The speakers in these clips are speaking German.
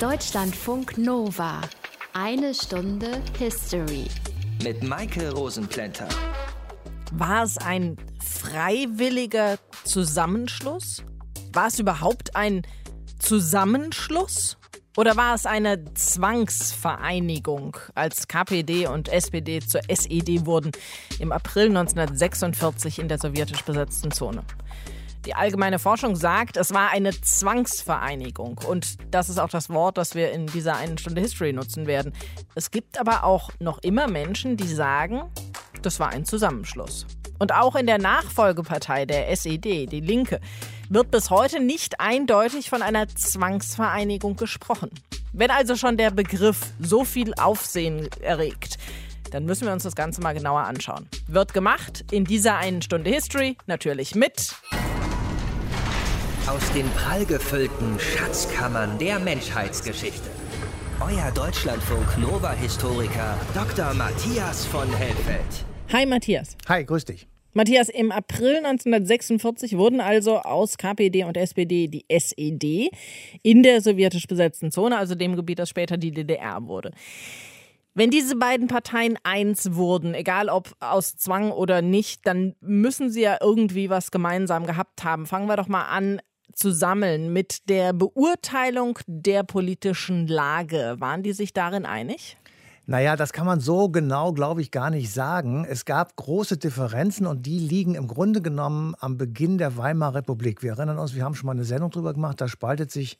Deutschlandfunk Nova. Eine Stunde History. Mit Maike Rosenplanter. War es ein freiwilliger Zusammenschluss? War es überhaupt ein Zusammenschluss? Oder war es eine Zwangsvereinigung, als KPD und SPD zur SED wurden im April 1946 in der sowjetisch besetzten Zone? Die allgemeine Forschung sagt, es war eine Zwangsvereinigung. Und das ist auch das Wort, das wir in dieser einen Stunde History nutzen werden. Es gibt aber auch noch immer Menschen, die sagen, das war ein Zusammenschluss. Und auch in der Nachfolgepartei der SED, die Linke, wird bis heute nicht eindeutig von einer Zwangsvereinigung gesprochen. Wenn also schon der Begriff so viel Aufsehen erregt, dann müssen wir uns das Ganze mal genauer anschauen. Wird gemacht in dieser einen Stunde History, natürlich mit aus den prallgefüllten Schatzkammern der Menschheitsgeschichte. Euer Deutschlandfunk Nova-Historiker Dr. Matthias von Helfeld. Hi Matthias. Hi, grüß dich. Matthias, im April 1946 wurden also aus KPD und SPD die SED in der sowjetisch besetzten Zone, also dem Gebiet, das später die DDR wurde. Wenn diese beiden Parteien eins wurden, egal ob aus Zwang oder nicht, dann müssen sie ja irgendwie was gemeinsam gehabt haben. Fangen wir doch mal an zu sammeln mit der Beurteilung der politischen Lage. Waren die sich darin einig? Naja, das kann man so genau, glaube ich, gar nicht sagen. Es gab große Differenzen und die liegen im Grunde genommen am Beginn der Weimarer Republik. Wir erinnern uns, wir haben schon mal eine Sendung drüber gemacht, da spaltet sich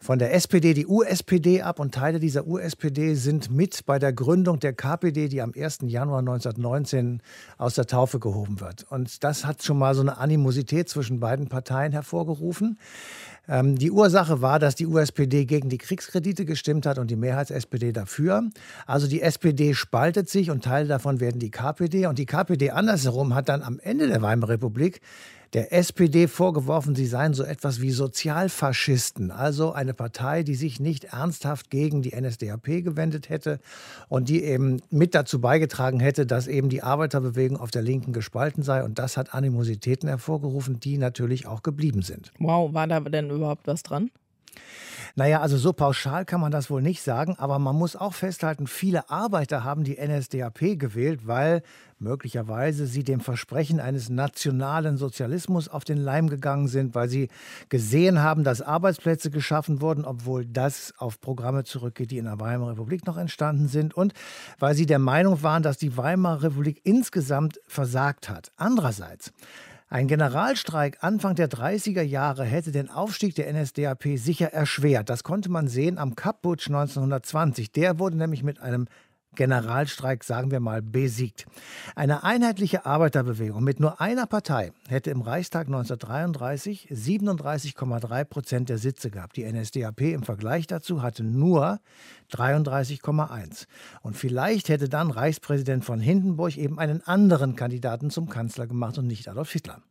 von der SPD die USPD ab und Teile dieser USPD sind mit bei der Gründung der KPD, die am 1. Januar 1919 aus der Taufe gehoben wird. Und das hat schon mal so eine Animosität zwischen beiden Parteien hervorgerufen. Ähm, die Ursache war, dass die USPD gegen die Kriegskredite gestimmt hat und die Mehrheits-SPD dafür. Also die SPD spaltet sich und Teile davon werden die KPD. Und die KPD andersherum hat dann am Ende der Weimarer Republik der SPD vorgeworfen, sie seien so etwas wie Sozialfaschisten, also eine Partei, die sich nicht ernsthaft gegen die NSDAP gewendet hätte und die eben mit dazu beigetragen hätte, dass eben die Arbeiterbewegung auf der Linken gespalten sei. Und das hat Animositäten hervorgerufen, die natürlich auch geblieben sind. Wow, war da denn überhaupt was dran? Naja, also so pauschal kann man das wohl nicht sagen, aber man muss auch festhalten, viele Arbeiter haben die NSDAP gewählt, weil möglicherweise sie dem Versprechen eines nationalen Sozialismus auf den Leim gegangen sind, weil sie gesehen haben, dass Arbeitsplätze geschaffen wurden, obwohl das auf Programme zurückgeht, die in der Weimarer Republik noch entstanden sind und weil sie der Meinung waren, dass die Weimarer Republik insgesamt versagt hat. Andererseits ein Generalstreik Anfang der 30er Jahre hätte den Aufstieg der NSDAP sicher erschwert. Das konnte man sehen am Kapp-Putsch 1920. Der wurde nämlich mit einem Generalstreik, sagen wir mal, besiegt. Eine einheitliche Arbeiterbewegung mit nur einer Partei hätte im Reichstag 1933 37,3 Prozent der Sitze gehabt. Die NSDAP im Vergleich dazu hatte nur 33,1. Und vielleicht hätte dann Reichspräsident von Hindenburg eben einen anderen Kandidaten zum Kanzler gemacht und nicht Adolf Hitler.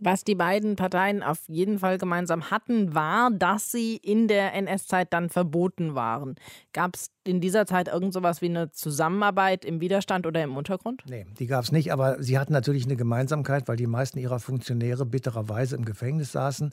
Was die beiden Parteien auf jeden Fall gemeinsam hatten, war, dass sie in der NS-Zeit dann verboten waren. Gab es in dieser Zeit irgend sowas wie eine Zusammenarbeit im Widerstand oder im Untergrund? Nee, die gab es nicht, aber sie hatten natürlich eine Gemeinsamkeit, weil die meisten ihrer Funktionäre bittererweise im Gefängnis saßen,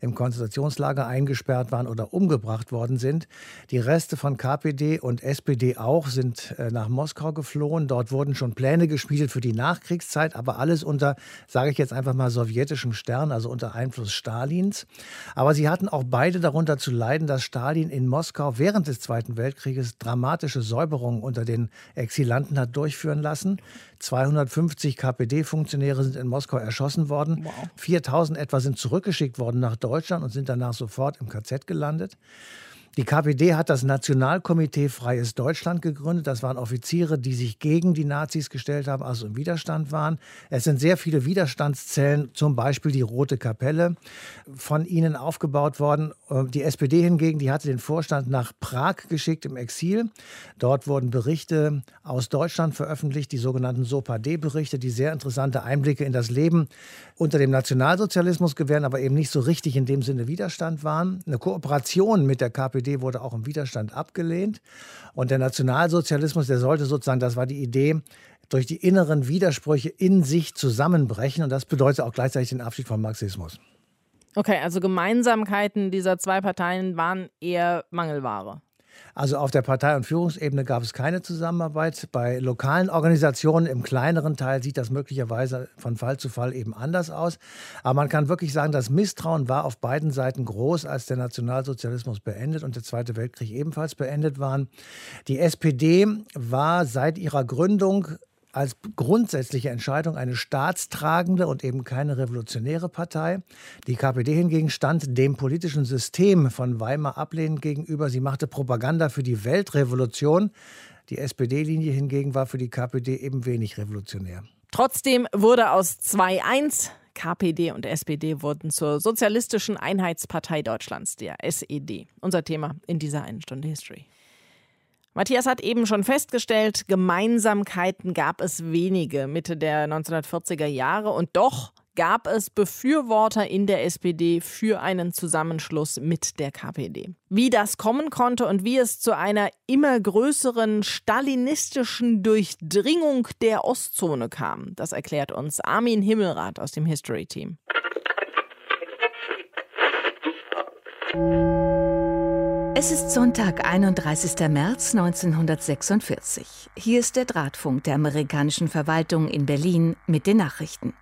im Konzentrationslager eingesperrt waren oder umgebracht worden sind. Die Reste von KPD und SPD auch sind äh, nach Moskau geflohen. Dort wurden schon Pläne gespielt für die Nachkriegszeit, aber alles unter, sage ich jetzt einfach mal, sowjetischem Stern, also unter Einfluss Stalins. Aber sie hatten auch beide darunter zu leiden, dass Stalin in Moskau während des Zweiten Weltkrieges dramatische Säuberungen unter den Exilanten hat durchführen lassen. 250 KPD-Funktionäre sind in Moskau erschossen worden. Wow. 4000 etwa sind zurückgeschickt worden nach Deutschland und sind danach sofort im KZ gelandet. Die KPD hat das Nationalkomitee Freies Deutschland gegründet. Das waren Offiziere, die sich gegen die Nazis gestellt haben, also im Widerstand waren. Es sind sehr viele Widerstandszellen, zum Beispiel die Rote Kapelle, von ihnen aufgebaut worden. Äh, die SPD hingegen, die hatte den Vorstand nach Prag geschickt im Exil. Dort wurden Berichte aus Deutschland veröffentlicht, die sogenannten SOPA-D-Berichte, die sehr interessante Einblicke in das Leben unter dem Nationalsozialismus gewähren, aber eben nicht so richtig in dem Sinne Widerstand waren. Eine Kooperation mit der KPD KPD wurde auch im Widerstand abgelehnt. Und der Nationalsozialismus, der sollte sozusagen, das war die Idee, durch die inneren Widersprüche in sich zusammenbrechen. Und das bedeutet auch gleichzeitig den Abschied vom Marxismus. Okay, also Gemeinsamkeiten dieser zwei Parteien waren eher Mangelware. Also auf der Partei- und Führungsebene gab es keine Zusammenarbeit. Bei lokalen Organisationen im kleineren Teil sieht das möglicherweise von Fall zu Fall eben anders aus. Aber man kann wirklich sagen, das Misstrauen war auf beiden Seiten groß, als der Nationalsozialismus beendet und der Zweite Weltkrieg ebenfalls beendet waren. Die SPD war seit ihrer Gründung als grundsätzliche Entscheidung eine staatstragende und eben keine revolutionäre Partei. Die KPD hingegen stand dem politischen System von Weimar ablehnend gegenüber. Sie machte Propaganda für die Weltrevolution. Die SPD-Linie hingegen war für die KPD eben wenig revolutionär. Trotzdem wurde aus 2-1 KPD und SPD wurden zur Sozialistischen Einheitspartei Deutschlands, der SED. Unser Thema in dieser einen Stunde History. Matthias hat eben schon festgestellt, Gemeinsamkeiten gab es wenige Mitte der 1940er Jahre und doch gab es Befürworter in der SPD für einen Zusammenschluss mit der KPD. Wie das kommen konnte und wie es zu einer immer größeren stalinistischen Durchdringung der Ostzone kam, das erklärt uns Armin Himmelrath aus dem History Team. Es ist Sonntag, 31. März 1946. Hier ist der Drahtfunk der amerikanischen Verwaltung in Berlin mit den Nachrichten.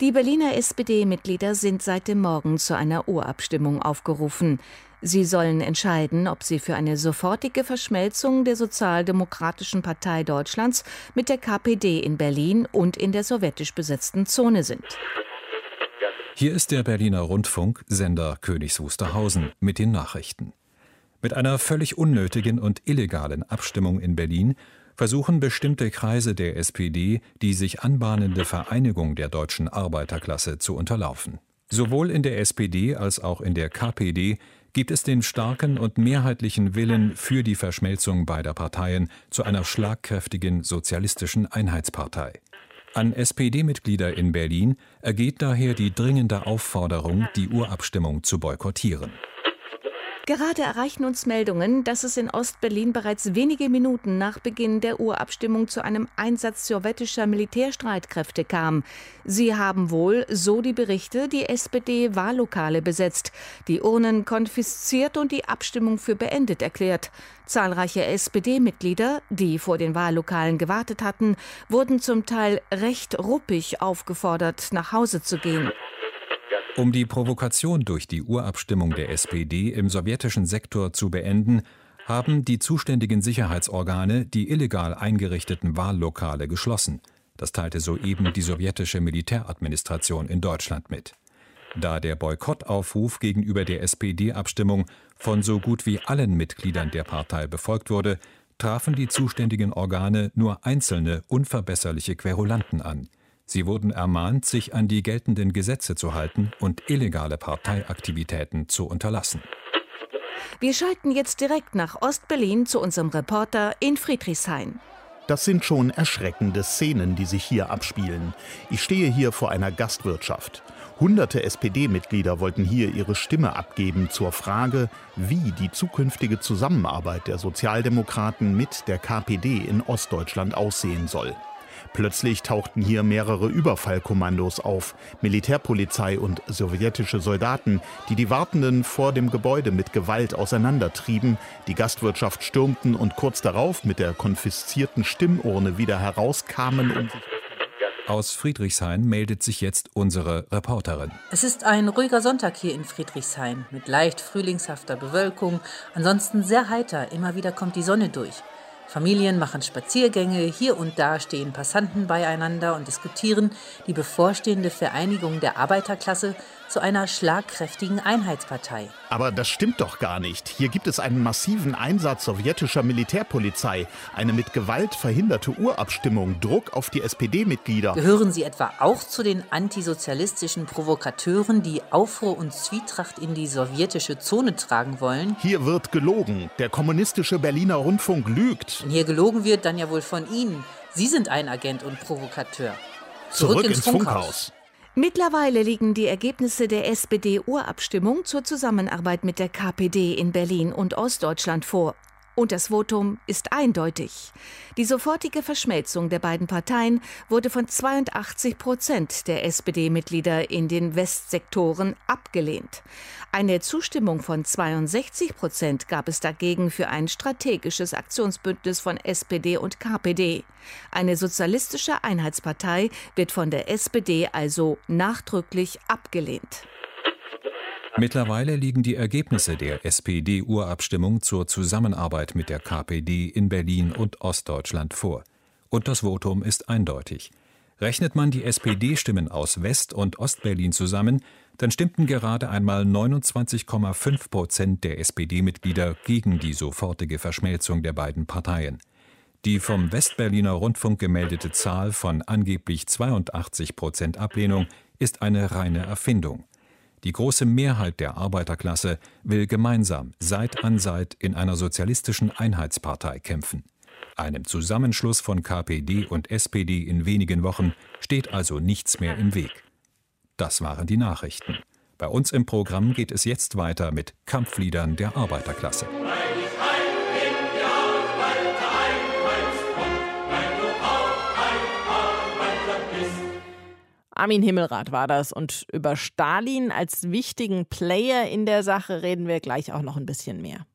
Die Berliner SPD-Mitglieder sind seit dem Morgen zu einer Urabstimmung aufgerufen. Sie sollen entscheiden, ob sie für eine sofortige Verschmelzung der Sozialdemokratischen Partei Deutschlands mit der KPD in Berlin und in der sowjetisch besetzten Zone sind. Hier ist der Berliner Rundfunk, Sender Königs Wusterhausen mit den Nachrichten. Mit einer völlig unnötigen und illegalen Abstimmung in Berlin versuchen bestimmte Kreise der SPD, die sich anbahnende Vereinigung der deutschen Arbeiterklasse zu unterlaufen. Sowohl in der SPD als auch in der KPD gibt es den starken und mehrheitlichen Willen für die Verschmelzung beider Parteien zu einer schlagkräftigen sozialistischen Einheitspartei. An SPD-Mitglieder in Berlin ergeht daher die dringende Aufforderung, die Urabstimmung zu boykottieren. Gerade erreichen uns Meldungen, dass es in Ostberlin bereits wenige Minuten nach Beginn der Urabstimmung zu einem Einsatz sowjetischer Militärstreitkräfte kam. Sie haben wohl, so die Berichte, die SPD-Wahllokale besetzt, die Urnen konfisziert und die Abstimmung für beendet erklärt. Zahlreiche SPD-Mitglieder, die vor den Wahllokalen gewartet hatten, wurden zum Teil recht ruppig aufgefordert, nach Hause zu gehen. Um die Provokation durch die Urabstimmung der SPD im sowjetischen Sektor zu beenden, haben die zuständigen Sicherheitsorgane die illegal eingerichteten Wahllokale geschlossen. Das teilte soeben die sowjetische Militäradministration in Deutschland mit. Da der Boykottaufruf gegenüber der SPD-Abstimmung von so gut wie allen Mitgliedern der Partei befolgt wurde, trafen die zuständigen Organe nur einzelne unverbesserliche Querulanten an. Sie wurden ermahnt, sich an die geltenden Gesetze zu halten und illegale Parteiaktivitäten zu unterlassen. Wir schalten jetzt direkt nach Ostberlin zu unserem Reporter in Friedrichshain. Das sind schon erschreckende Szenen, die sich hier abspielen. Ich stehe hier vor einer Gastwirtschaft. Hunderte SPD-Mitglieder wollten hier ihre Stimme abgeben zur Frage, wie die zukünftige Zusammenarbeit der Sozialdemokraten mit der KPD in Ostdeutschland aussehen soll. Plötzlich tauchten hier mehrere Überfallkommandos auf, Militärpolizei und sowjetische Soldaten, die die Wartenden vor dem Gebäude mit Gewalt auseinandertrieben, die Gastwirtschaft stürmten und kurz darauf mit der konfiszierten Stimmurne wieder herauskamen und aus Friedrichshain meldet sich jetzt unsere Reporterin. Es ist ein ruhiger Sonntag hier in Friedrichshain mit leicht frühlingshafter Bewölkung, ansonsten sehr heiter, immer wieder kommt die Sonne durch. Familien machen Spaziergänge, hier und da stehen Passanten beieinander und diskutieren. Die bevorstehende Vereinigung der Arbeiterklasse zu einer schlagkräftigen Einheitspartei. Aber das stimmt doch gar nicht. Hier gibt es einen massiven Einsatz sowjetischer Militärpolizei, eine mit Gewalt verhinderte Urabstimmung, Druck auf die SPD-Mitglieder. Gehören Sie etwa auch zu den antisozialistischen Provokateuren, die Aufruhr und Zwietracht in die sowjetische Zone tragen wollen? Hier wird gelogen. Der kommunistische Berliner Rundfunk lügt. Wenn hier gelogen wird, dann ja wohl von Ihnen. Sie sind ein Agent und Provokateur. Zurück, Zurück ins, ins Funkhaus. Funkhaus. Mittlerweile liegen die Ergebnisse der SPD-Urabstimmung zur Zusammenarbeit mit der KPD in Berlin und Ostdeutschland vor. Und das Votum ist eindeutig. Die sofortige Verschmelzung der beiden Parteien wurde von 82 Prozent der SPD-Mitglieder in den Westsektoren abgelehnt. Eine Zustimmung von 62 Prozent gab es dagegen für ein strategisches Aktionsbündnis von SPD und KPD. Eine sozialistische Einheitspartei wird von der SPD also nachdrücklich abgelehnt. Mittlerweile liegen die Ergebnisse der SPD-Urabstimmung zur Zusammenarbeit mit der KPD in Berlin und Ostdeutschland vor. Und das Votum ist eindeutig. Rechnet man die SPD-Stimmen aus West- und Ostberlin zusammen, dann stimmten gerade einmal 29,5 Prozent der SPD-Mitglieder gegen die sofortige Verschmelzung der beiden Parteien. Die vom Westberliner Rundfunk gemeldete Zahl von angeblich 82 Prozent Ablehnung ist eine reine Erfindung. Die große Mehrheit der Arbeiterklasse will gemeinsam Seit an Seit in einer sozialistischen Einheitspartei kämpfen. Einem Zusammenschluss von KPD und SPD in wenigen Wochen steht also nichts mehr im Weg. Das waren die Nachrichten. Bei uns im Programm geht es jetzt weiter mit Kampfliedern der Arbeiterklasse. Armin Himmelrath war das. Und über Stalin als wichtigen Player in der Sache reden wir gleich auch noch ein bisschen mehr.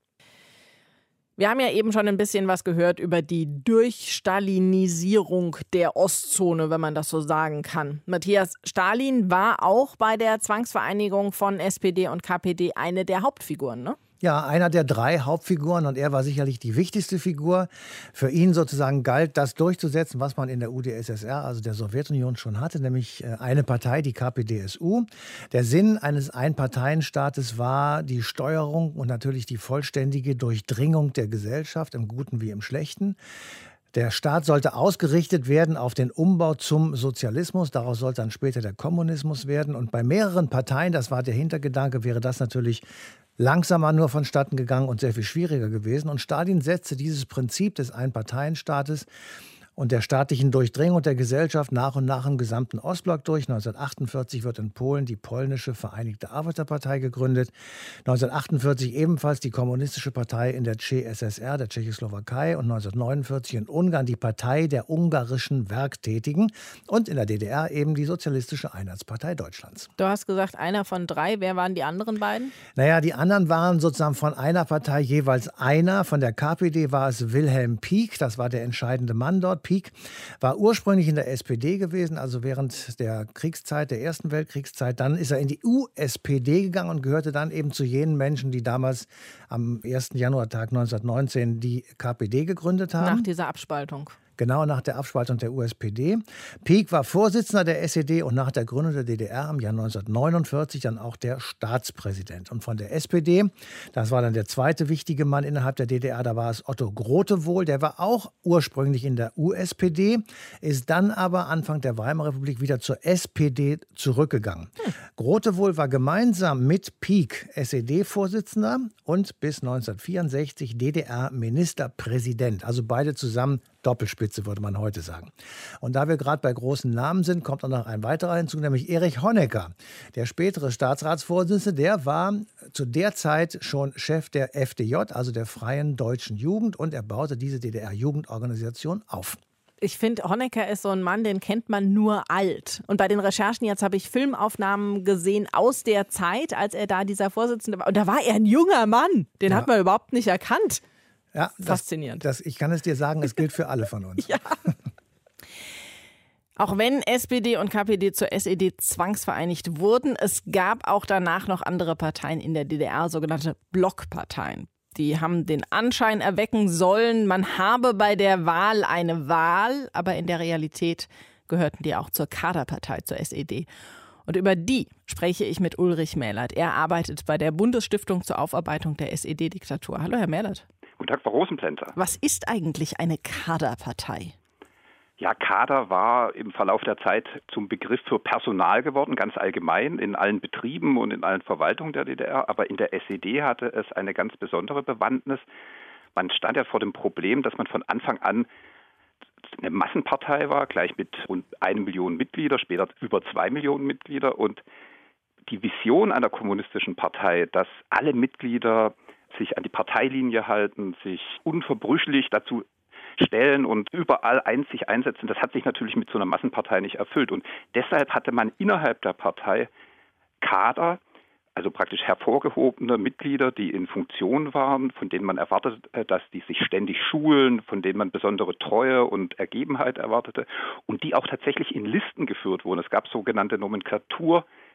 Wir haben ja eben schon ein bisschen was gehört über die Durchstalinisierung der Ostzone, wenn man das so sagen kann. Matthias, Stalin war auch bei der Zwangsvereinigung von SPD und KPD eine der Hauptfiguren, ne? Ja, einer der drei Hauptfiguren und er war sicherlich die wichtigste Figur. Für ihn sozusagen galt das durchzusetzen, was man in der UdSSR, also der Sowjetunion, schon hatte, nämlich äh, eine Partei, die KPDSU. Der Sinn eines Einparteienstaates war die Steuerung und natürlich die vollständige Durchdringung der Gesellschaft, im Guten wie im Schlechten. Der Staat sollte ausgerichtet werden auf den Umbau zum Sozialismus. Daraus sollte dann später der Kommunismus werden. Und bei mehreren Parteien, das war der Hintergedanke, wäre das natürlich langsamer nur vonstatten gegangen und sehr viel schwieriger gewesen. Und Stalin setzte dieses Prinzip des Einparteienstaates und der staatlichen Durchdringung der Gesellschaft nach und nach im gesamten Ostblock durch. 1948 wird in Polen die polnische Vereinigte Arbeiterpartei gegründet. 1948 ebenfalls die Kommunistische Partei in der CSSR, der Tschechoslowakei. Und 1949 in Ungarn die Partei der ungarischen Werktätigen. Und in der DDR eben die Sozialistische Einheitspartei Deutschlands. Du hast gesagt, einer von drei. Wer waren die anderen beiden? Naja, die anderen waren sozusagen von einer Partei jeweils einer. Von der KPD war es Wilhelm Pieck. Das war der entscheidende Mann dort. Peak, war ursprünglich in der SPD gewesen, also während der Kriegszeit, der Ersten Weltkriegszeit. Dann ist er in die USPD gegangen und gehörte dann eben zu jenen Menschen, die damals am 1. Januartag 1919 die KPD gegründet haben. Nach dieser Abspaltung genau nach der Abspaltung der USPD. Pieck war Vorsitzender der SED und nach der Gründung der DDR im Jahr 1949 dann auch der Staatspräsident. Und von der SPD, das war dann der zweite wichtige Mann innerhalb der DDR, da war es Otto Grotewohl, der war auch ursprünglich in der USPD, ist dann aber Anfang der Weimarer Republik wieder zur SPD zurückgegangen. Hm. Grotewohl war gemeinsam mit Pieck SED-Vorsitzender und bis 1964 DDR-Ministerpräsident. Also beide zusammen Doppelspitze, würde man heute sagen. Und da wir gerade bei großen Namen sind, kommt auch noch ein weiterer hinzu, nämlich Erich Honecker. Der spätere Staatsratsvorsitzende, der war zu der Zeit schon Chef der FDJ, also der Freien Deutschen Jugend, und er baute diese DDR-Jugendorganisation auf. Ich finde, Honecker ist so ein Mann, den kennt man nur alt. Und bei den Recherchen jetzt habe ich Filmaufnahmen gesehen aus der Zeit, als er da dieser Vorsitzende war. Und da war er ein junger Mann. Den ja. hat man überhaupt nicht erkannt. Ja, Faszinierend. Das, das, ich kann es dir sagen, es gilt für alle von uns. ja. Auch wenn SPD und KPD zur SED zwangsvereinigt wurden, es gab auch danach noch andere Parteien in der DDR, sogenannte Blockparteien. Die haben den Anschein erwecken sollen, man habe bei der Wahl eine Wahl, aber in der Realität gehörten die auch zur Kaderpartei, zur SED. Und über die spreche ich mit Ulrich Mählert. Er arbeitet bei der Bundesstiftung zur Aufarbeitung der SED-Diktatur. Hallo, Herr Mählert. Guten Tag, Frau Rosenplänter. Was ist eigentlich eine Kaderpartei? Ja, Kader war im Verlauf der Zeit zum Begriff für Personal geworden, ganz allgemein in allen Betrieben und in allen Verwaltungen der DDR. Aber in der SED hatte es eine ganz besondere Bewandtnis. Man stand ja vor dem Problem, dass man von Anfang an eine Massenpartei war, gleich mit rund eine Million Mitglieder, später über zwei Millionen Mitglieder. Und die Vision einer kommunistischen Partei, dass alle Mitglieder sich an die Parteilinie halten, sich unverbrüchlich dazu stellen und überall ein, sich einsetzen. Das hat sich natürlich mit so einer Massenpartei nicht erfüllt. Und deshalb hatte man innerhalb der Partei Kader, also praktisch hervorgehobene Mitglieder, die in Funktion waren, von denen man erwartet, äh, dass die sich ständig schulen, von denen man besondere Treue und Ergebenheit erwartete und die auch tatsächlich in Listen geführt wurden. Es gab sogenannte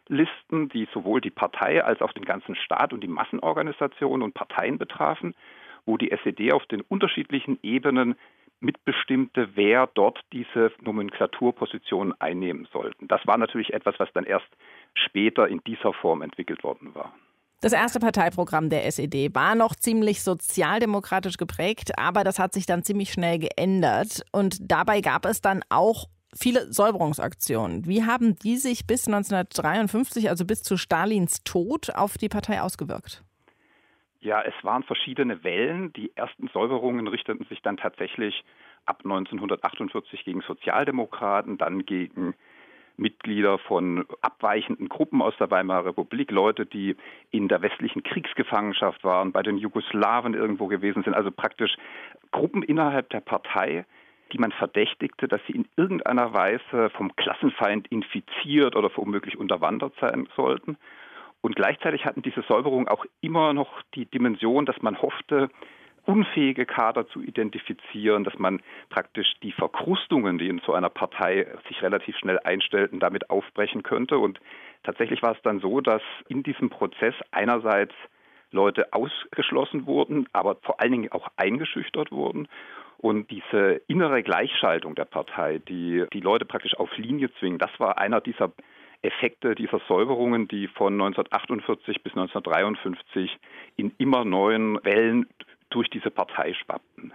Nomenklaturlisten, die sowohl die Partei als auch den ganzen Staat und die Massenorganisationen und Parteien betrafen, wo die SED auf den unterschiedlichen Ebenen mitbestimmte, wer dort diese Nomenklaturpositionen einnehmen sollten. Das war natürlich etwas, was dann erst später in dieser Form entwickelt worden war. Das erste Parteiprogramm der SED war noch ziemlich sozialdemokratisch geprägt, aber das hat sich dann ziemlich schnell geändert. Und dabei gab es dann auch viele Säuberungsaktionen. Wie haben die sich bis 1953, also bis zu Stalins Tod, auf die Partei ausgewirkt? Ja, es waren verschiedene Wellen. Die ersten Säuberungen richteten sich dann tatsächlich ab 1948 gegen Sozialdemokraten, dann gegen Mitglieder von abweichenden Gruppen aus der Weimarer Republik, Leute, die in der westlichen Kriegsgefangenschaft waren, bei den Jugoslawen irgendwo gewesen sind, also praktisch Gruppen innerhalb der Partei, die man verdächtigte, dass sie in irgendeiner Weise vom Klassenfeind infiziert oder womöglich unterwandert sein sollten. Und gleichzeitig hatten diese Säuberungen auch immer noch die Dimension, dass man hoffte, unfähige Kader zu identifizieren, dass man praktisch die Verkrustungen, die in so einer Partei sich relativ schnell einstellten, damit aufbrechen könnte. Und tatsächlich war es dann so, dass in diesem Prozess einerseits Leute ausgeschlossen wurden, aber vor allen Dingen auch eingeschüchtert wurden. Und diese innere Gleichschaltung der Partei, die die Leute praktisch auf Linie zwingen, das war einer dieser Effekte dieser Säuberungen, die von 1948 bis 1953 in immer neuen Wellen durch diese Partei schwappten.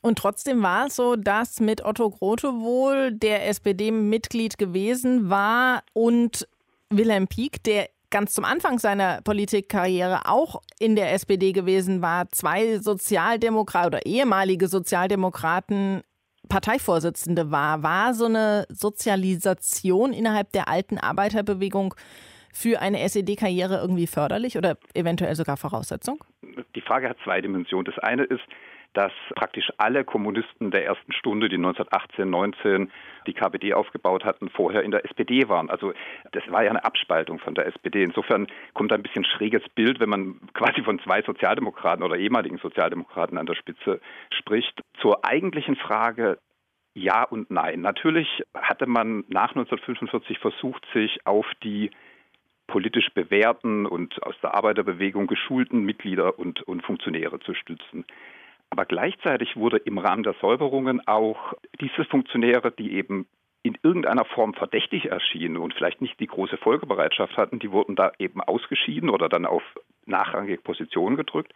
Und trotzdem war es so, dass mit Otto Grote wohl der SPD-Mitglied gewesen war und Wilhelm Pieck, der ganz zum Anfang seiner Politikkarriere auch in der SPD gewesen war, zwei Sozialdemokraten oder ehemalige Sozialdemokraten Parteivorsitzende war. War so eine Sozialisation innerhalb der alten Arbeiterbewegung für eine SED-Karriere irgendwie förderlich oder eventuell sogar Voraussetzung? Die Frage hat zwei Dimensionen. Das eine ist, dass praktisch alle Kommunisten der ersten Stunde, die 1918, 19 die KPD aufgebaut hatten, vorher in der SPD waren. Also das war ja eine Abspaltung von der SPD. Insofern kommt ein bisschen schräges Bild, wenn man quasi von zwei Sozialdemokraten oder ehemaligen Sozialdemokraten an der Spitze spricht. Zur eigentlichen Frage ja und nein. Natürlich hatte man nach 1945 versucht, sich auf die politisch bewährten und aus der Arbeiterbewegung geschulten Mitglieder und, und Funktionäre zu stützen. Aber gleichzeitig wurde im Rahmen der Säuberungen auch diese Funktionäre, die eben in irgendeiner Form verdächtig erschienen und vielleicht nicht die große Folgebereitschaft hatten, die wurden da eben ausgeschieden oder dann auf nachrangige Positionen gedrückt.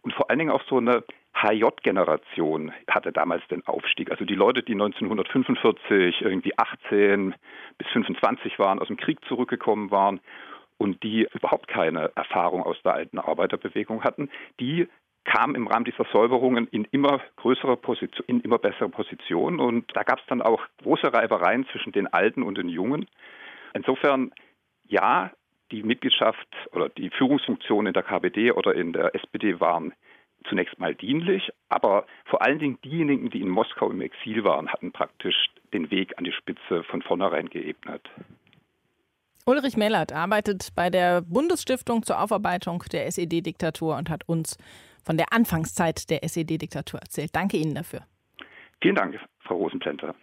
Und vor allen Dingen auch so eine HJ-Generation hatte damals den Aufstieg. Also die Leute, die 1945 irgendwie 18 bis 25 waren, aus dem Krieg zurückgekommen waren und die überhaupt keine Erfahrung aus der alten Arbeiterbewegung hatten, die kamen im Rahmen dieser Säuberungen in immer größere Position, in immer bessere Positionen und da gab es dann auch große Reibereien zwischen den Alten und den Jungen. Insofern ja, die Mitgliedschaft oder die Führungsfunktion in der KPD oder in der SPD waren zunächst mal dienlich, aber vor allen Dingen diejenigen, die in Moskau im Exil waren, hatten praktisch den Weg an die Spitze von vornherein geebnet. Ulrich Mellert arbeitet bei der Bundesstiftung zur Aufarbeitung der SED-Diktatur und hat uns von der Anfangszeit der SED-Diktatur erzählt. Danke Ihnen dafür. Vielen Dank, Frau Rosenplenter.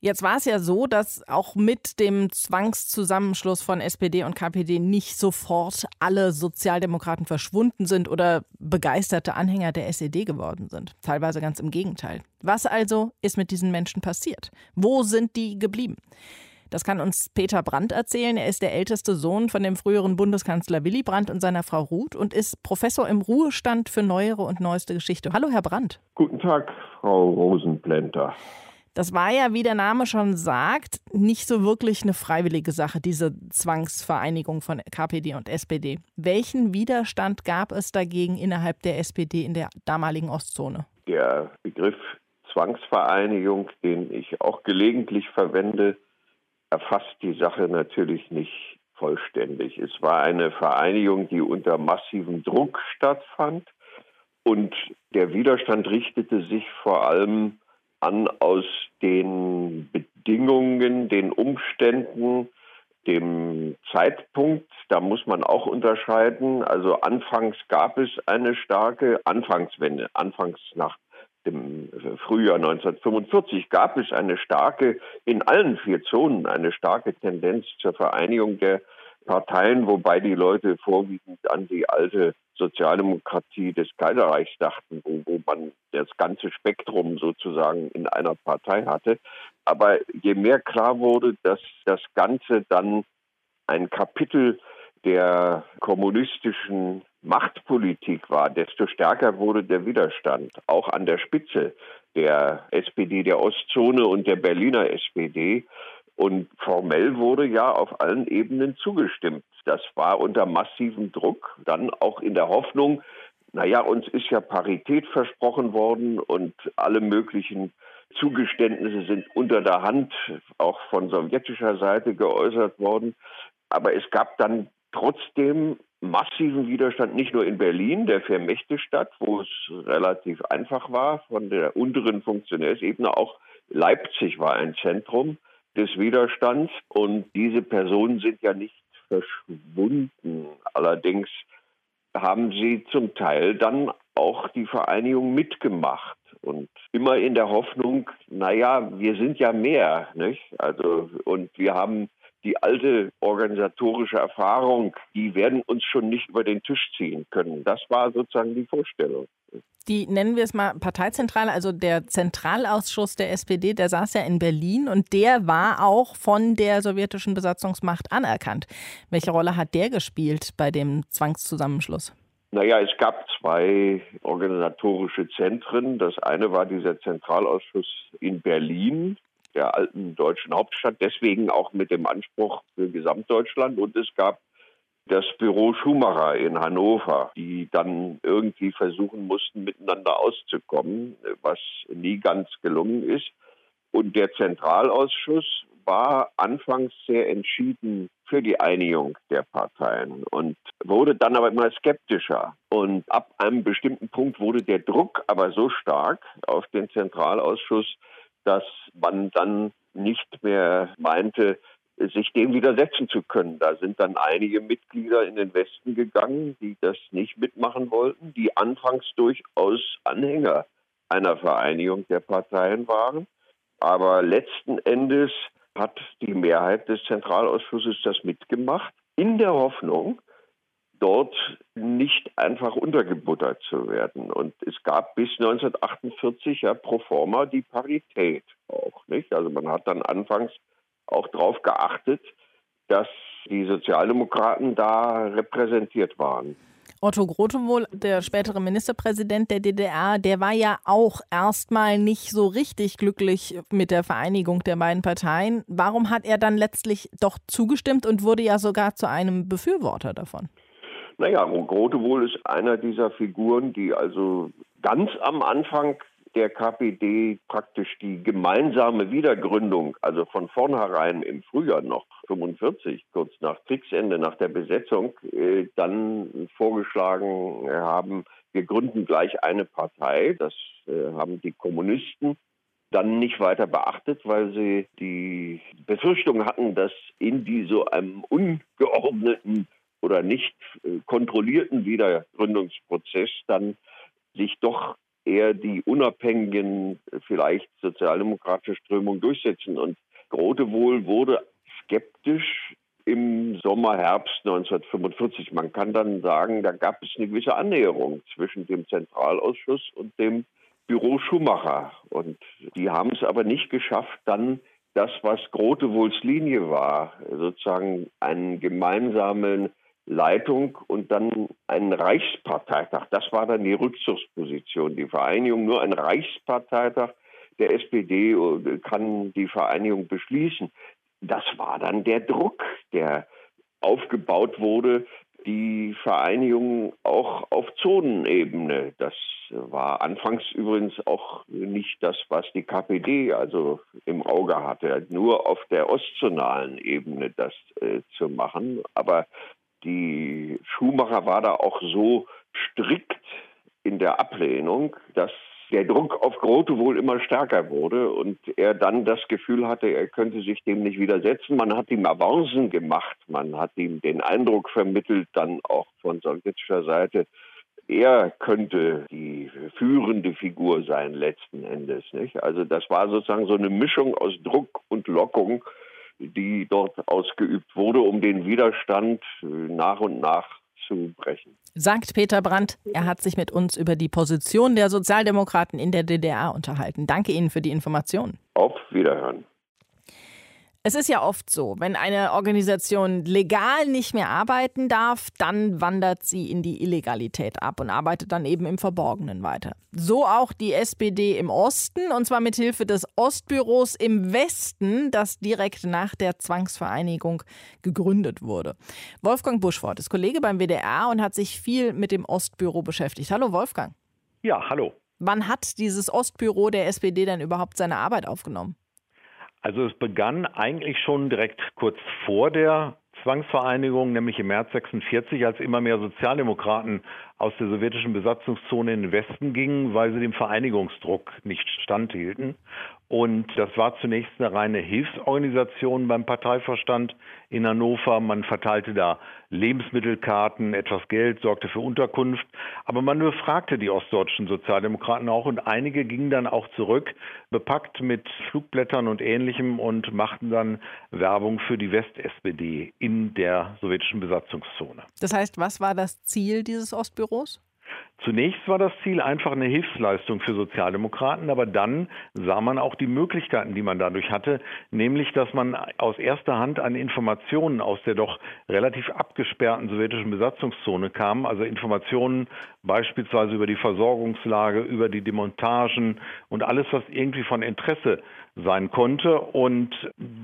Jetzt war es ja so, dass auch mit dem Zwangszusammenschluss von SPD und KPD nicht sofort alle Sozialdemokraten verschwunden sind oder begeisterte Anhänger der SED geworden sind. Teilweise ganz im Gegenteil. Was also ist mit diesen Menschen passiert? Wo sind die geblieben? Das kann uns Peter Brandt erzählen. Er ist der älteste Sohn von dem früheren Bundeskanzler Willy Brandt und seiner Frau Ruth und ist Professor im Ruhestand für neuere und neueste Geschichte. Hallo, Herr Brandt. Guten Tag, Frau Rosenplenter. Das war ja, wie der Name schon sagt, nicht so wirklich eine freiwillige Sache, diese Zwangsvereinigung von KPD und SPD. Welchen Widerstand gab es dagegen innerhalb der SPD in der damaligen Ostzone? Der Begriff Zwangsvereinigung, den ich auch gelegentlich verwende, erfasst die Sache natürlich nicht vollständig. Es war eine Vereinigung, die unter massivem Druck stattfand und der Widerstand richtete sich vor allem an aus den Bedingungen, den Umständen, dem Zeitpunkt, da muss man auch unterscheiden. Also anfangs gab es eine starke Anfangswende, anfangs nach dem Frühjahr 1945 gab es eine starke, in allen vier Zonen eine starke Tendenz zur Vereinigung der Parteien, wobei die Leute vorwiegend an die alte Sozialdemokratie des Kaiserreichs dachten, wo, wo man das ganze Spektrum sozusagen in einer Partei hatte. Aber je mehr klar wurde, dass das Ganze dann ein Kapitel der kommunistischen Machtpolitik war, desto stärker wurde der Widerstand, auch an der Spitze der SPD, der Ostzone und der Berliner SPD. Und formell wurde ja auf allen Ebenen zugestimmt. Das war unter massivem Druck, dann auch in der Hoffnung, naja, uns ist ja Parität versprochen worden und alle möglichen Zugeständnisse sind unter der Hand auch von sowjetischer Seite geäußert worden. Aber es gab dann trotzdem massiven Widerstand, nicht nur in Berlin, der Vier-Mächte-Stadt, wo es relativ einfach war, von der unteren Funktionärsebene, auch Leipzig war ein Zentrum des Widerstands. Und diese Personen sind ja nicht verschwunden. Allerdings haben sie zum Teil dann auch die Vereinigung mitgemacht und immer in der Hoffnung, naja, wir sind ja mehr, nicht? Also, und wir haben die alte organisatorische Erfahrung, die werden uns schon nicht über den Tisch ziehen können. Das war sozusagen die Vorstellung. Die nennen wir es mal Parteizentrale, also der Zentralausschuss der SPD, der saß ja in Berlin und der war auch von der sowjetischen Besatzungsmacht anerkannt. Welche Rolle hat der gespielt bei dem Zwangszusammenschluss? Naja, es gab zwei organisatorische Zentren. Das eine war dieser Zentralausschuss in Berlin, der alten deutschen Hauptstadt, deswegen auch mit dem Anspruch für Gesamtdeutschland. Und es gab das Büro Schumacher in Hannover, die dann irgendwie versuchen mussten, miteinander auszukommen, was nie ganz gelungen ist. Und der Zentralausschuss war anfangs sehr entschieden für die Einigung der Parteien und wurde dann aber immer skeptischer. Und ab einem bestimmten Punkt wurde der Druck aber so stark auf den Zentralausschuss, dass man dann nicht mehr meinte, sich dem widersetzen zu können. Da sind dann einige Mitglieder in den Westen gegangen, die das nicht mitmachen wollten, die anfangs durchaus Anhänger einer Vereinigung der Parteien waren. Aber letzten Endes hat die Mehrheit des Zentralausschusses das mitgemacht, in der Hoffnung, dort nicht einfach untergebuttert zu werden. Und es gab bis 1948 ja pro forma die Parität auch, nicht? Also man hat dann anfangs auch darauf geachtet, dass die Sozialdemokraten da repräsentiert waren. Otto Grotewohl, der spätere Ministerpräsident der DDR, der war ja auch erstmal nicht so richtig glücklich mit der Vereinigung der beiden Parteien. Warum hat er dann letztlich doch zugestimmt und wurde ja sogar zu einem Befürworter davon? Naja, Grotewohl ist einer dieser Figuren, die also ganz am Anfang der KPD praktisch die gemeinsame Wiedergründung, also von vornherein im Frühjahr noch 45, kurz nach Kriegsende, nach der Besetzung, äh, dann vorgeschlagen haben, wir gründen gleich eine Partei. Das äh, haben die Kommunisten dann nicht weiter beachtet, weil sie die Befürchtung hatten, dass in die so einem ungeordneten oder nicht äh, kontrollierten Wiedergründungsprozess dann sich doch eher die unabhängigen, vielleicht sozialdemokratische Strömungen durchsetzen. Und Grotewohl wurde skeptisch im Sommer, Herbst 1945. Man kann dann sagen, da gab es eine gewisse Annäherung zwischen dem Zentralausschuss und dem Büro Schumacher. Und die haben es aber nicht geschafft, dann das, was Grotewohls Linie war, sozusagen einen gemeinsamen Leitung und dann einen Reichsparteitag. Das war dann die Rückzugsposition. Die Vereinigung, nur ein Reichsparteitag der SPD äh, kann die Vereinigung beschließen. Das war dann der Druck, der aufgebaut wurde die Vereinigung auch auf Zonenebene. Das war anfangs übrigens auch nicht das, was die KPD also im Auge hatte, nur auf der ostzonalen Ebene das äh, zu machen. Aber die Schumacher war da auch so strikt in der Ablehnung, dass der Druck auf Grote wohl immer stärker wurde und er dann das Gefühl hatte, er könnte sich dem nicht widersetzen. Man hat ihm Avancen gemacht, man hat ihm den Eindruck vermittelt, dann auch von sowjetischer Seite, er könnte die führende Figur sein letzten Endes. Nicht? Also das war sozusagen so eine Mischung aus Druck und Lockung, die dort ausgeübt wurde, um den Widerstand nach und nach zu brechen. Sagt Peter Brandt. Er hat sich mit uns über die Position der Sozialdemokraten in der DDR unterhalten. Danke Ihnen für die Informationen. Auf Wiederhören. Es ist ja oft so, wenn eine Organisation legal nicht mehr arbeiten darf, dann wandert sie in die Illegalität ab und arbeitet dann eben im Verborgenen weiter. So auch die SPD im Osten und zwar mit Hilfe des Ostbüros im Westen, das direkt nach der Zwangsvereinigung gegründet wurde. Wolfgang Buschwort ist Kollege beim WDR und hat sich viel mit dem Ostbüro beschäftigt. Hallo Wolfgang. Ja, hallo. Wann hat dieses Ostbüro der SPD denn überhaupt seine Arbeit aufgenommen? Also es begann eigentlich schon direkt kurz vor der Zwangsvereinigung, nämlich im März 46, als immer mehr Sozialdemokraten aus der sowjetischen Besatzungszone in den Westen gingen, weil sie dem Vereinigungsdruck nicht standhielten. Und das war zunächst eine reine Hilfsorganisation beim Parteiverstand in Hannover. Man verteilte da Lebensmittelkarten, etwas Geld, sorgte für Unterkunft. Aber man befragte die ostdeutschen Sozialdemokraten auch und einige gingen dann auch zurück, bepackt mit Flugblättern und Ähnlichem und machten dann Werbung für die West-SPD in der sowjetischen Besatzungszone. Das heißt, was war das Ziel dieses Ostbüros? Zunächst war das Ziel einfach eine Hilfsleistung für Sozialdemokraten, aber dann sah man auch die Möglichkeiten, die man dadurch hatte, nämlich dass man aus erster Hand an Informationen aus der doch relativ abgesperrten sowjetischen Besatzungszone kam, also Informationen beispielsweise über die Versorgungslage, über die Demontagen und alles, was irgendwie von Interesse sein konnte. Und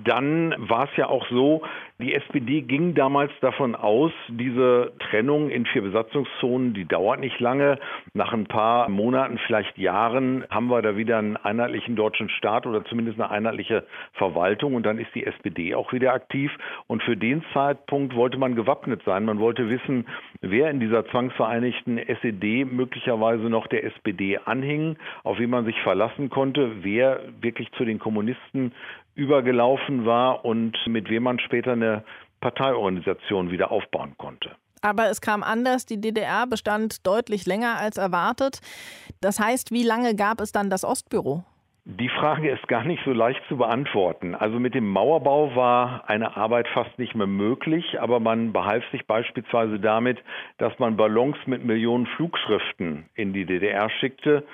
dann war es ja auch so, die SPD ging damals davon aus, diese Trennung in vier Besatzungszonen, die dauert nicht lange. Nach ein paar Monaten, vielleicht Jahren, haben wir da wieder einen einheitlichen deutschen Staat oder zumindest eine einheitliche Verwaltung und dann ist die SPD auch wieder aktiv. Und für den Zeitpunkt wollte man gewappnet sein. Man wollte wissen, wer in dieser zwangsvereinigten SED möglicherweise noch der SPD anhing, auf wen man sich verlassen konnte, wer wirklich zu den den Kommunisten übergelaufen war und mit wem man später eine Parteiorganisation wieder aufbauen konnte. Aber es kam anders. Die DDR bestand deutlich länger als erwartet. Das heißt, wie lange gab es dann das Ostbüro? Die Frage ist gar nicht so leicht zu beantworten. Also mit dem Mauerbau war eine Arbeit fast nicht mehr möglich, aber man behalf sich beispielsweise damit, dass man Ballons mit Millionen Flugschriften in die DDR schickte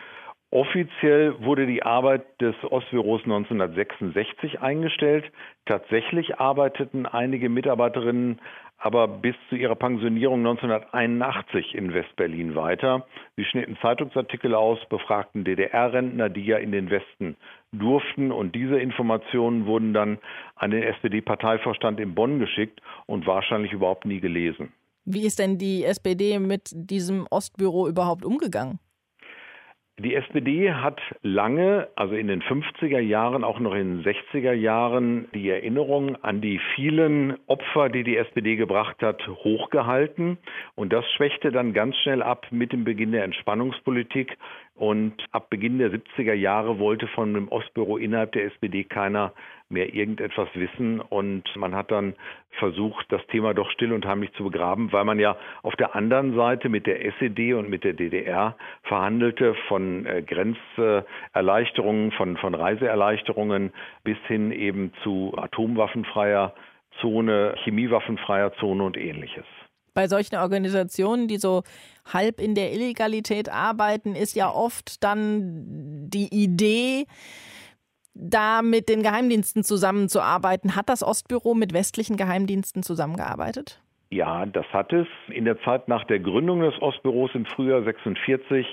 Offiziell wurde die Arbeit des Ostbüros 1966 eingestellt. Tatsächlich arbeiteten einige Mitarbeiterinnen aber bis zu ihrer Pensionierung 1981 in Westberlin weiter. Sie schnitten Zeitungsartikel aus, befragten DDR-Rentner, die ja in den Westen durften. Und diese Informationen wurden dann an den SPD-Parteivorstand in Bonn geschickt und wahrscheinlich überhaupt nie gelesen. Wie ist denn die SPD mit diesem Ostbüro überhaupt umgegangen? Die SPD hat lange, also in den 50er Jahren, auch noch in den 60er Jahren, die Erinnerung an die vielen Opfer, die die SPD gebracht hat, hochgehalten. Und das schwächte dann ganz schnell ab mit dem Beginn der Entspannungspolitik. Und ab Beginn der 70er Jahre wollte von dem Ostbüro innerhalb der SPD keiner mehr irgendetwas wissen. Und man hat dann versucht, das Thema doch still und heimlich zu begraben, weil man ja auf der anderen Seite mit der SED und mit der DDR verhandelte von äh, Grenzerleichterungen, von, von Reiseerleichterungen bis hin eben zu atomwaffenfreier Zone, chemiewaffenfreier Zone und ähnliches. Bei solchen Organisationen, die so halb in der Illegalität arbeiten, ist ja oft dann die Idee, da mit den Geheimdiensten zusammenzuarbeiten. Hat das Ostbüro mit westlichen Geheimdiensten zusammengearbeitet? Ja, das hat es. In der Zeit nach der Gründung des Ostbüros im Frühjahr 46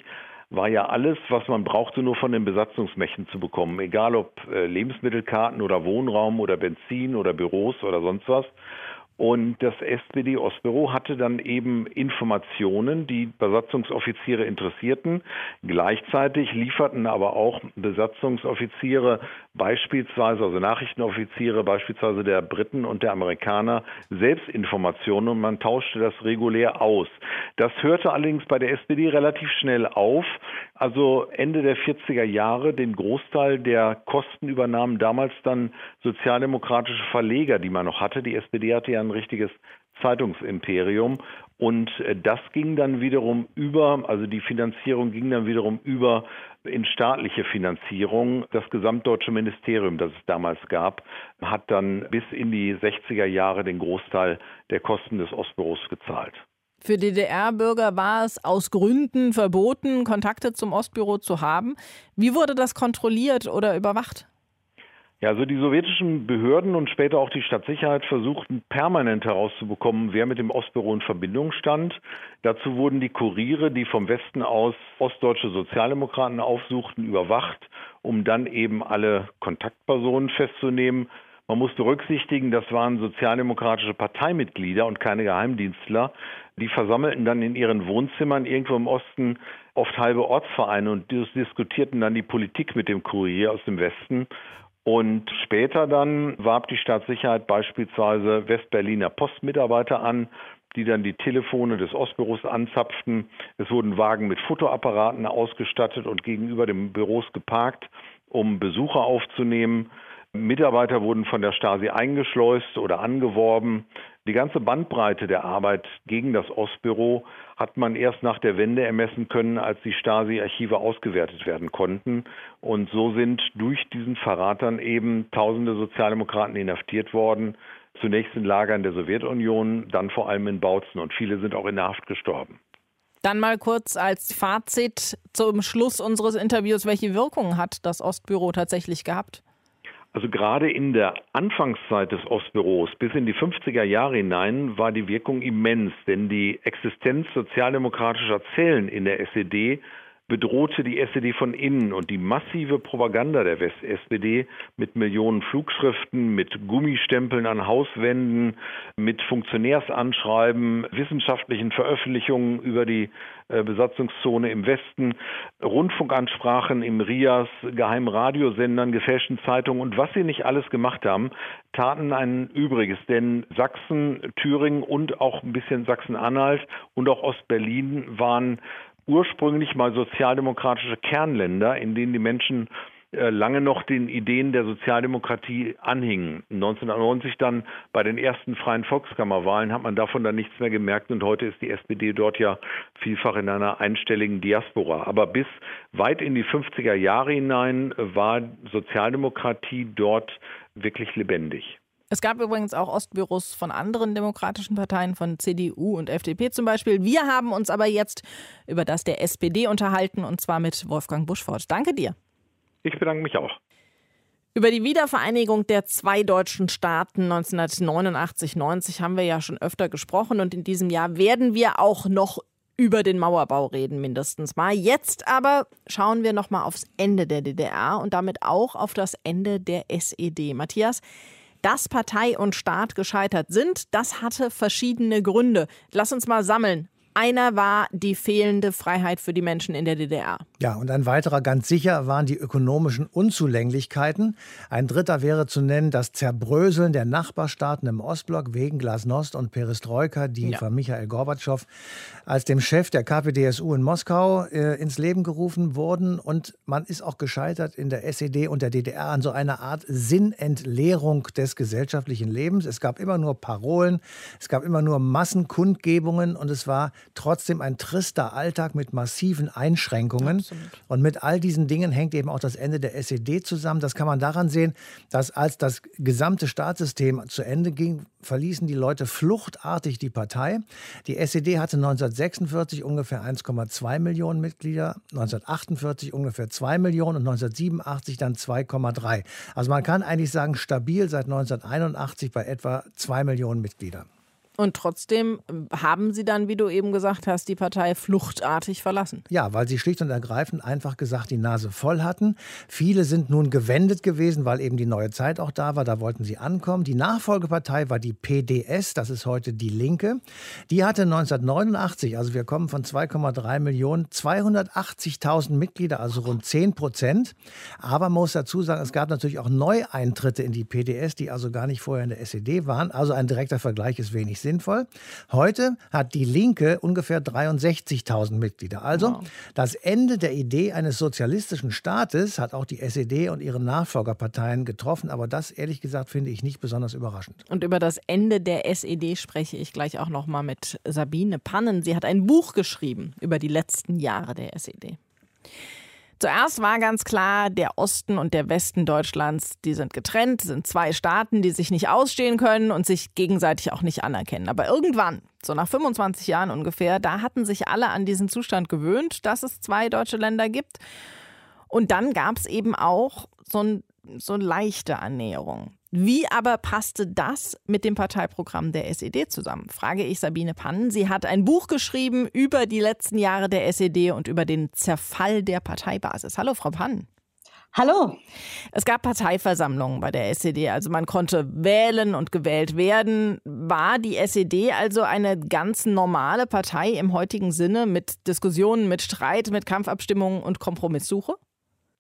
war ja alles, was man brauchte, nur von den Besatzungsmächten zu bekommen. Egal ob äh, Lebensmittelkarten oder Wohnraum oder Benzin oder Büros oder sonst was. Und das SPD-Ostbüro hatte dann eben Informationen, die Besatzungsoffiziere interessierten. Gleichzeitig lieferten aber auch Besatzungsoffiziere beispielsweise, also Nachrichtenoffiziere beispielsweise der Briten und der Amerikaner selbst Informationen und man tauschte das regulär aus. Das hörte allerdings bei der SPD relativ schnell auf. Also Ende der 40er Jahre den Großteil der Kosten übernahmen damals dann sozialdemokratische Verleger, die man noch hatte. Die SPD hatte ja ein richtiges Zeitungsimperium. Und äh, das ging dann wiederum über, also die Finanzierung ging dann wiederum über in staatliche Finanzierung. Das gesamtdeutsche Ministerium, das es damals gab, hat dann bis in die 60er Jahre den Großteil der Kosten des Ostbüros gezahlt. Für DDR-Bürger war es aus Gründen verboten, Kontakte zum Ostbüro zu haben. Wie wurde das kontrolliert oder überwacht? Ja, also die sowjetischen Behörden und später auch die Stadtsicherheit versuchten permanent herauszubekommen, wer mit dem Ostbüro in Verbindung stand. Dazu wurden die Kuriere, die vom Westen aus ostdeutsche Sozialdemokraten aufsuchten, überwacht, um dann eben alle Kontaktpersonen festzunehmen. Man muss berücksichtigen, das waren sozialdemokratische Parteimitglieder und keine Geheimdienstler. Die versammelten dann in ihren Wohnzimmern irgendwo im Osten oft halbe Ortsvereine und diskutierten dann die Politik mit dem Kurier aus dem Westen. Und später dann warb die Staatssicherheit beispielsweise Westberliner Postmitarbeiter an, die dann die Telefone des Ostbüros anzapften. Es wurden Wagen mit Fotoapparaten ausgestattet und gegenüber den Büros geparkt, um Besucher aufzunehmen. Mitarbeiter wurden von der Stasi eingeschleust oder angeworben. Die ganze Bandbreite der Arbeit gegen das Ostbüro hat man erst nach der Wende ermessen können, als die Stasi-Archive ausgewertet werden konnten. Und so sind durch diesen Verrat dann eben tausende Sozialdemokraten inhaftiert worden. Zunächst in Lagern der Sowjetunion, dann vor allem in Bautzen. Und viele sind auch in der Haft gestorben. Dann mal kurz als Fazit zum Schluss unseres Interviews. Welche Wirkung hat das Ostbüro tatsächlich gehabt? Also gerade in der Anfangszeit des Ostbüros bis in die 50er Jahre hinein war die Wirkung immens, denn die Existenz sozialdemokratischer Zellen in der SED bedrohte die SED von innen und die massive Propaganda der West-SPD mit Millionen Flugschriften, mit Gummistempeln an Hauswänden, mit Funktionärsanschreiben, wissenschaftlichen Veröffentlichungen über die äh, Besatzungszone im Westen, Rundfunkansprachen im RIAS, geheimen Radiosendern, gefälschten Zeitungen und was sie nicht alles gemacht haben, taten ein Übriges. Denn Sachsen, Thüringen und auch ein bisschen Sachsen-Anhalt und auch Ostberlin waren ursprünglich mal sozialdemokratische Kernländer, in denen die Menschen äh, lange noch den Ideen der Sozialdemokratie anhingen. 1990 dann bei den ersten freien Volkskammerwahlen hat man davon dann nichts mehr gemerkt und heute ist die SPD dort ja vielfach in einer einstelligen Diaspora. Aber bis weit in die 50er Jahre hinein war Sozialdemokratie dort wirklich lebendig. Es gab übrigens auch Ostbüros von anderen demokratischen Parteien, von CDU und FDP zum Beispiel. Wir haben uns aber jetzt über das der SPD unterhalten und zwar mit Wolfgang Buschfort. Danke dir. Ich bedanke mich auch. Über die Wiedervereinigung der zwei deutschen Staaten 1989-90 haben wir ja schon öfter gesprochen und in diesem Jahr werden wir auch noch über den Mauerbau reden, mindestens mal. Jetzt aber schauen wir noch mal aufs Ende der DDR und damit auch auf das Ende der SED. Matthias, dass Partei und Staat gescheitert sind, das hatte verschiedene Gründe. Lass uns mal sammeln. Einer war die fehlende Freiheit für die Menschen in der DDR. Ja, und ein weiterer ganz sicher waren die ökonomischen Unzulänglichkeiten. Ein dritter wäre zu nennen das Zerbröseln der Nachbarstaaten im Ostblock wegen Glasnost und Perestroika, die ja. von Michael Gorbatschow als dem Chef der KPDSU in Moskau äh, ins Leben gerufen wurden. Und man ist auch gescheitert in der SED und der DDR an so einer Art Sinnentleerung des gesellschaftlichen Lebens. Es gab immer nur Parolen, es gab immer nur Massenkundgebungen und es war trotzdem ein trister Alltag mit massiven Einschränkungen. Absolut. Und mit all diesen Dingen hängt eben auch das Ende der SED zusammen. Das kann man daran sehen, dass als das gesamte Staatssystem zu Ende ging, verließen die Leute fluchtartig die Partei. Die SED hatte 1946 ungefähr 1,2 Millionen Mitglieder, 1948 ungefähr 2 Millionen und 1987 dann 2,3. Also man kann eigentlich sagen, stabil seit 1981 bei etwa 2 Millionen Mitgliedern. Und trotzdem haben Sie dann, wie du eben gesagt hast, die Partei fluchtartig verlassen. Ja, weil sie schlicht und ergreifend einfach gesagt die Nase voll hatten. Viele sind nun gewendet gewesen, weil eben die neue Zeit auch da war. Da wollten sie ankommen. Die Nachfolgepartei war die PDS, das ist heute die Linke. Die hatte 1989, also wir kommen von 2,3 Millionen, 280.000 Mitglieder, also rund 10 Prozent. Aber man muss dazu sagen, es gab natürlich auch Neueintritte in die PDS, die also gar nicht vorher in der SED waren. Also ein direkter Vergleich ist wenig sinnvoll. Heute hat die Linke ungefähr 63.000 Mitglieder. Also wow. das Ende der Idee eines sozialistischen Staates hat auch die SED und ihre Nachfolgerparteien getroffen. Aber das, ehrlich gesagt, finde ich nicht besonders überraschend. Und über das Ende der SED spreche ich gleich auch noch mal mit Sabine Pannen. Sie hat ein Buch geschrieben über die letzten Jahre der SED. Zuerst war ganz klar, der Osten und der Westen Deutschlands, die sind getrennt, sind zwei Staaten, die sich nicht ausstehen können und sich gegenseitig auch nicht anerkennen. Aber irgendwann, so nach 25 Jahren ungefähr, da hatten sich alle an diesen Zustand gewöhnt, dass es zwei deutsche Länder gibt. Und dann gab es eben auch so, ein, so leichte Annäherung. Wie aber passte das mit dem Parteiprogramm der SED zusammen? Frage ich Sabine Pannen. Sie hat ein Buch geschrieben über die letzten Jahre der SED und über den Zerfall der Parteibasis. Hallo, Frau Pannen. Hallo. Es gab Parteiversammlungen bei der SED, also man konnte wählen und gewählt werden. War die SED also eine ganz normale Partei im heutigen Sinne mit Diskussionen, mit Streit, mit Kampfabstimmungen und Kompromisssuche?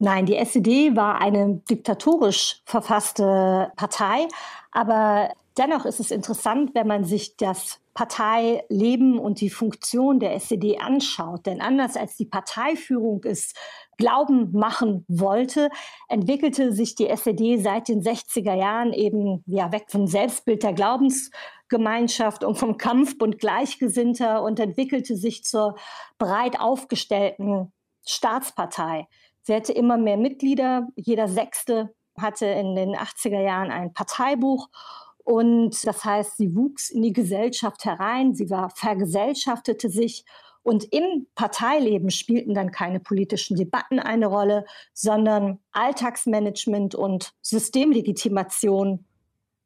Nein, die SED war eine diktatorisch verfasste Partei, aber dennoch ist es interessant, wenn man sich das Parteileben und die Funktion der SED anschaut. Denn anders als die Parteiführung es glauben machen wollte, entwickelte sich die SED seit den 60er Jahren eben ja, weg vom Selbstbild der Glaubensgemeinschaft und vom Kampfbund Gleichgesinnter und entwickelte sich zur breit aufgestellten Staatspartei. Sie hatte immer mehr Mitglieder. Jeder Sechste hatte in den 80er Jahren ein Parteibuch. Und das heißt, sie wuchs in die Gesellschaft herein, sie war, vergesellschaftete sich. Und im Parteileben spielten dann keine politischen Debatten eine Rolle, sondern Alltagsmanagement und Systemlegitimation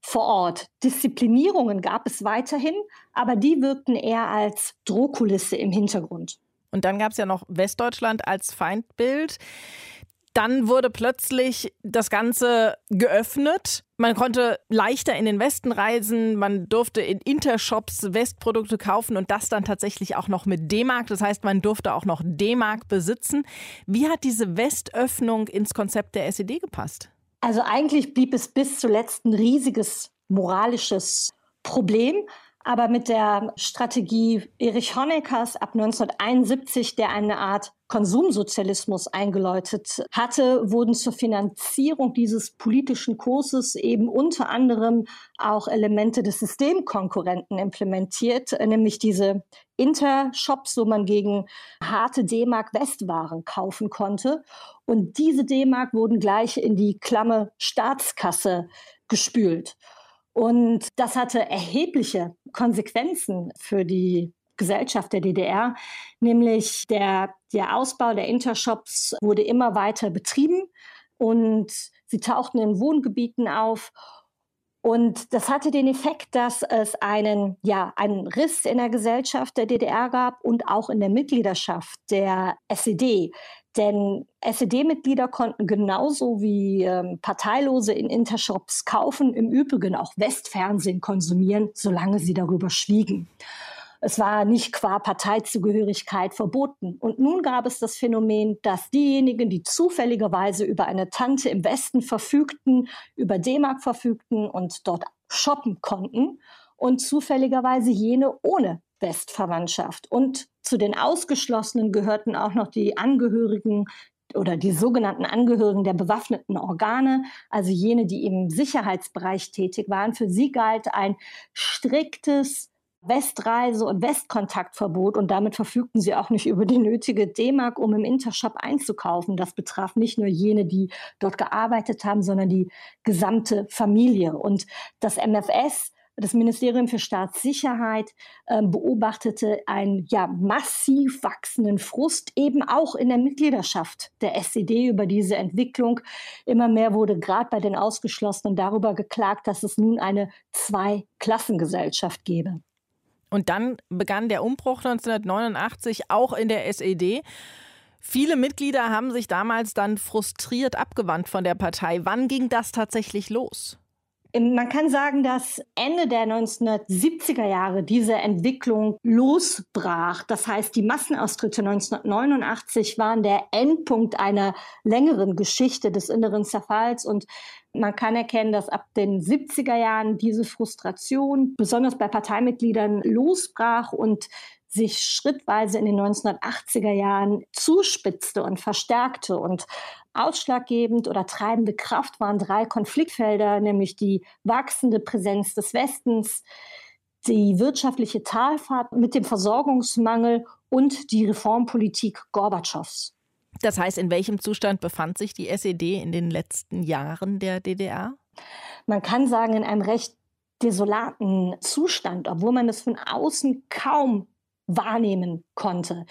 vor Ort. Disziplinierungen gab es weiterhin, aber die wirkten eher als Drohkulisse im Hintergrund. Und dann gab es ja noch Westdeutschland als Feindbild. Dann wurde plötzlich das Ganze geöffnet. Man konnte leichter in den Westen reisen, man durfte in Intershops Westprodukte kaufen und das dann tatsächlich auch noch mit D-Mark. Das heißt, man durfte auch noch D-Mark besitzen. Wie hat diese Westöffnung ins Konzept der SED gepasst? Also eigentlich blieb es bis zuletzt ein riesiges moralisches Problem. Aber mit der Strategie Erich Honeckers ab 1971, der eine Art Konsumsozialismus eingeläutet hatte, wurden zur Finanzierung dieses politischen Kurses eben unter anderem auch Elemente des Systemkonkurrenten implementiert, nämlich diese Intershops, wo man gegen harte D-Mark Westwaren kaufen konnte. Und diese D-Mark wurden gleich in die klamme Staatskasse gespült. Und das hatte erhebliche Konsequenzen für die Gesellschaft der DDR, nämlich der, der Ausbau der Intershops wurde immer weiter betrieben und sie tauchten in Wohngebieten auf. Und das hatte den Effekt, dass es einen, ja, einen Riss in der Gesellschaft der DDR gab und auch in der Mitgliedschaft der SED. Denn SED-Mitglieder konnten genauso wie ähm, Parteilose in Intershops kaufen, im Übrigen auch Westfernsehen konsumieren, solange sie darüber schwiegen. Es war nicht qua Parteizugehörigkeit verboten. Und nun gab es das Phänomen, dass diejenigen, die zufälligerweise über eine Tante im Westen verfügten, über D-Mark verfügten und dort shoppen konnten und zufälligerweise jene ohne Westverwandtschaft. Und zu den Ausgeschlossenen gehörten auch noch die Angehörigen oder die sogenannten Angehörigen der bewaffneten Organe, also jene, die im Sicherheitsbereich tätig waren. Für sie galt ein striktes Westreise- und Westkontaktverbot und damit verfügten sie auch nicht über die nötige D-Mark, um im Intershop einzukaufen. Das betraf nicht nur jene, die dort gearbeitet haben, sondern die gesamte Familie. Und das MFS das Ministerium für Staatssicherheit äh, beobachtete einen ja, massiv wachsenden Frust eben auch in der Mitgliedschaft der SED über diese Entwicklung. Immer mehr wurde gerade bei den Ausgeschlossenen darüber geklagt, dass es nun eine Zweiklassengesellschaft gebe. Und dann begann der Umbruch 1989 auch in der SED. Viele Mitglieder haben sich damals dann frustriert abgewandt von der Partei. Wann ging das tatsächlich los? Man kann sagen, dass Ende der 1970er Jahre diese Entwicklung losbrach. Das heißt, die Massenaustritte 1989 waren der Endpunkt einer längeren Geschichte des inneren Zerfalls und man kann erkennen, dass ab den 70er Jahren diese Frustration besonders bei Parteimitgliedern losbrach und sich schrittweise in den 1980er Jahren zuspitzte und verstärkte. Und ausschlaggebend oder treibende Kraft waren drei Konfliktfelder, nämlich die wachsende Präsenz des Westens, die wirtschaftliche Talfahrt mit dem Versorgungsmangel und die Reformpolitik Gorbatschows. Das heißt, in welchem Zustand befand sich die SED in den letzten Jahren der DDR? Man kann sagen, in einem recht desolaten Zustand, obwohl man das von außen kaum wahrnehmen konnte.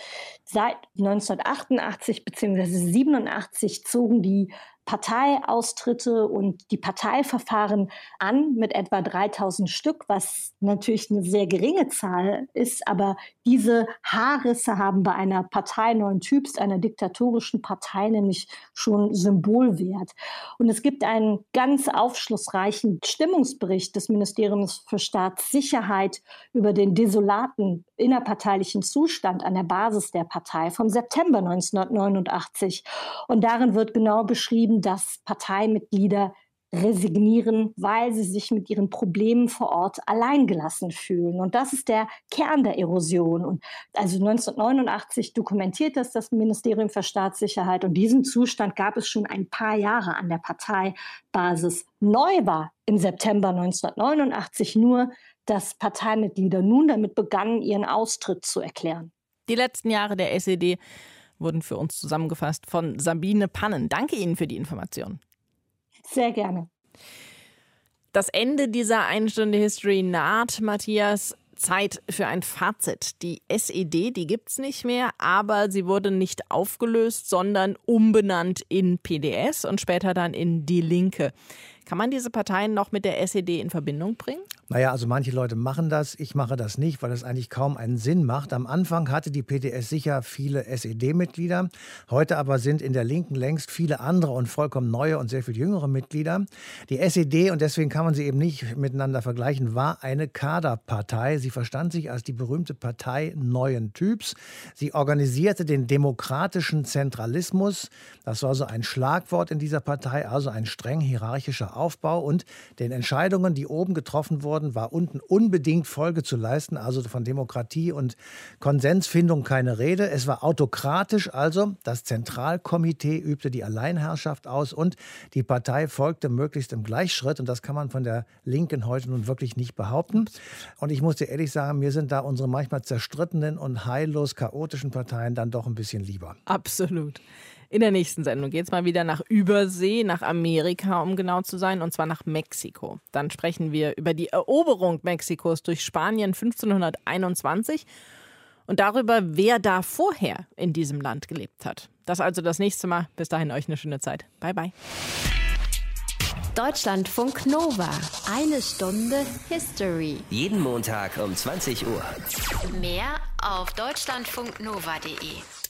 Seit 1988 bzw. 87 zogen die Parteiaustritte und die Parteiverfahren an mit etwa 3000 Stück, was natürlich eine sehr geringe Zahl ist. Aber diese Haarrisse haben bei einer Partei neuen Typs, einer diktatorischen Partei, nämlich schon Symbolwert. Und es gibt einen ganz aufschlussreichen Stimmungsbericht des Ministeriums für Staatssicherheit über den desolaten innerparteilichen Zustand an der Basis der Partei vom September 1989. Und darin wird genau beschrieben, eben, dass Parteimitglieder resignieren, weil sie sich mit ihren Problemen vor Ort alleingelassen fühlen. Und das ist der Kern der Erosion. Und also 1989 dokumentiert das das Ministerium für Staatssicherheit. Und diesen Zustand gab es schon ein paar Jahre an der Parteibasis. Neu war im September 1989 nur, dass Parteimitglieder nun damit begannen, ihren Austritt zu erklären. Die letzten Jahre der SED wurden für uns zusammengefasst von Sabine Pannen. Danke Ihnen für die Information. Sehr gerne. Das Ende dieser Einstunde History naht, Matthias. Zeit für ein Fazit. Die SED, die gibt es nicht mehr, aber sie wurde nicht aufgelöst, sondern umbenannt in PDS und später dann in Die Linke. Kann man diese Parteien noch mit der SED in Verbindung bringen? Naja, also manche Leute machen das. Ich mache das nicht, weil es eigentlich kaum einen Sinn macht. Am Anfang hatte die PDS sicher viele SED-Mitglieder. Heute aber sind in der Linken längst viele andere und vollkommen neue und sehr viel jüngere Mitglieder. Die SED, und deswegen kann man sie eben nicht miteinander vergleichen, war eine Kaderpartei. Sie verstand sich als die berühmte Partei neuen Typs. Sie organisierte den demokratischen Zentralismus. Das war so ein Schlagwort in dieser Partei, also ein streng hierarchischer Aufbau und den Entscheidungen, die oben getroffen wurden, war unten unbedingt Folge zu leisten, also von Demokratie und Konsensfindung keine Rede. Es war autokratisch, also das Zentralkomitee übte die Alleinherrschaft aus und die Partei folgte möglichst im Gleichschritt und das kann man von der Linken heute nun wirklich nicht behaupten. Und ich muss dir ehrlich sagen, mir sind da unsere manchmal zerstrittenen und heillos chaotischen Parteien dann doch ein bisschen lieber. Absolut. In der nächsten Sendung geht es mal wieder nach Übersee, nach Amerika, um genau zu sein, und zwar nach Mexiko. Dann sprechen wir über die Eroberung Mexikos durch Spanien 1521 und darüber, wer da vorher in diesem Land gelebt hat. Das also das nächste Mal. Bis dahin euch eine schöne Zeit. Bye bye. Deutschlandfunk Nova. Eine Stunde History. Jeden Montag um 20 Uhr. Mehr auf deutschlandfunknova.de.